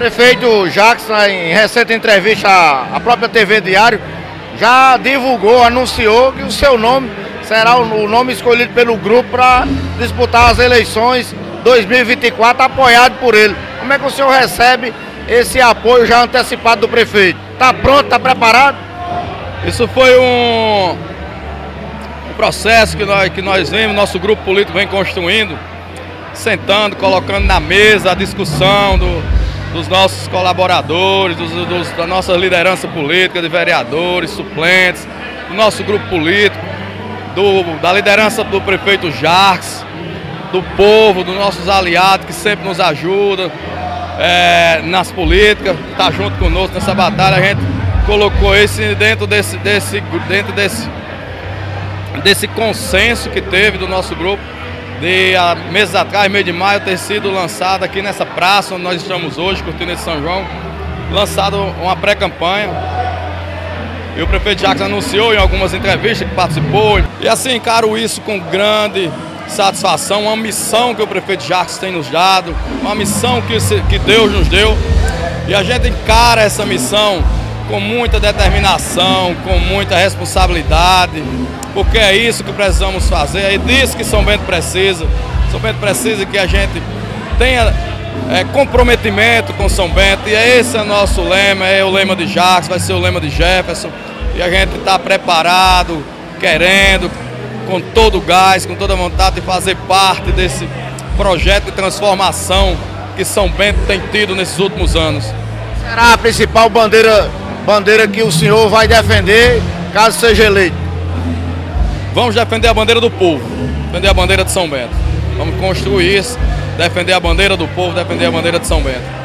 Prefeito Jackson, em recente entrevista à própria TV Diário, já divulgou, anunciou que o seu nome será o nome escolhido pelo grupo para disputar as eleições 2024, apoiado por ele. Como é que o senhor recebe esse apoio já antecipado do prefeito? Está pronto, está preparado? Isso foi um, um processo que nós, que nós vemos, nosso grupo político vem construindo, sentando, colocando na mesa a discussão do, dos nossos colaboradores, dos, dos, da nossa liderança política, de vereadores, suplentes, do nosso grupo político, do, da liderança do prefeito Jarques, do povo, dos nossos aliados que sempre nos ajudam é, nas políticas, está junto conosco nessa batalha. A gente colocou esse dentro desse, desse, dentro desse, desse consenso que teve do nosso grupo de há meses atrás, mês de maio, ter sido lançado aqui nessa praça onde nós estamos hoje, curtindo esse São João, lançado uma pré-campanha. E o prefeito Jacques anunciou em algumas entrevistas que participou. E assim, encaro isso com grande satisfação, uma missão que o prefeito Jacques tem nos dado, uma missão que Deus nos deu. E a gente encara essa missão com muita determinação, com muita responsabilidade, porque é isso que precisamos fazer, é disso que São Bento precisa. São Bento precisa que a gente tenha é, comprometimento com São Bento, e esse é o nosso lema, é o lema de Jacques, vai ser o lema de Jefferson, e a gente está preparado, querendo, com todo o gás, com toda a vontade de fazer parte desse projeto de transformação que São Bento tem tido nesses últimos anos. Será a principal bandeira, bandeira que o senhor vai defender caso seja eleito? Vamos defender a bandeira do povo, defender a bandeira de São Bento. Vamos construir isso, defender a bandeira do povo, defender a bandeira de São Bento.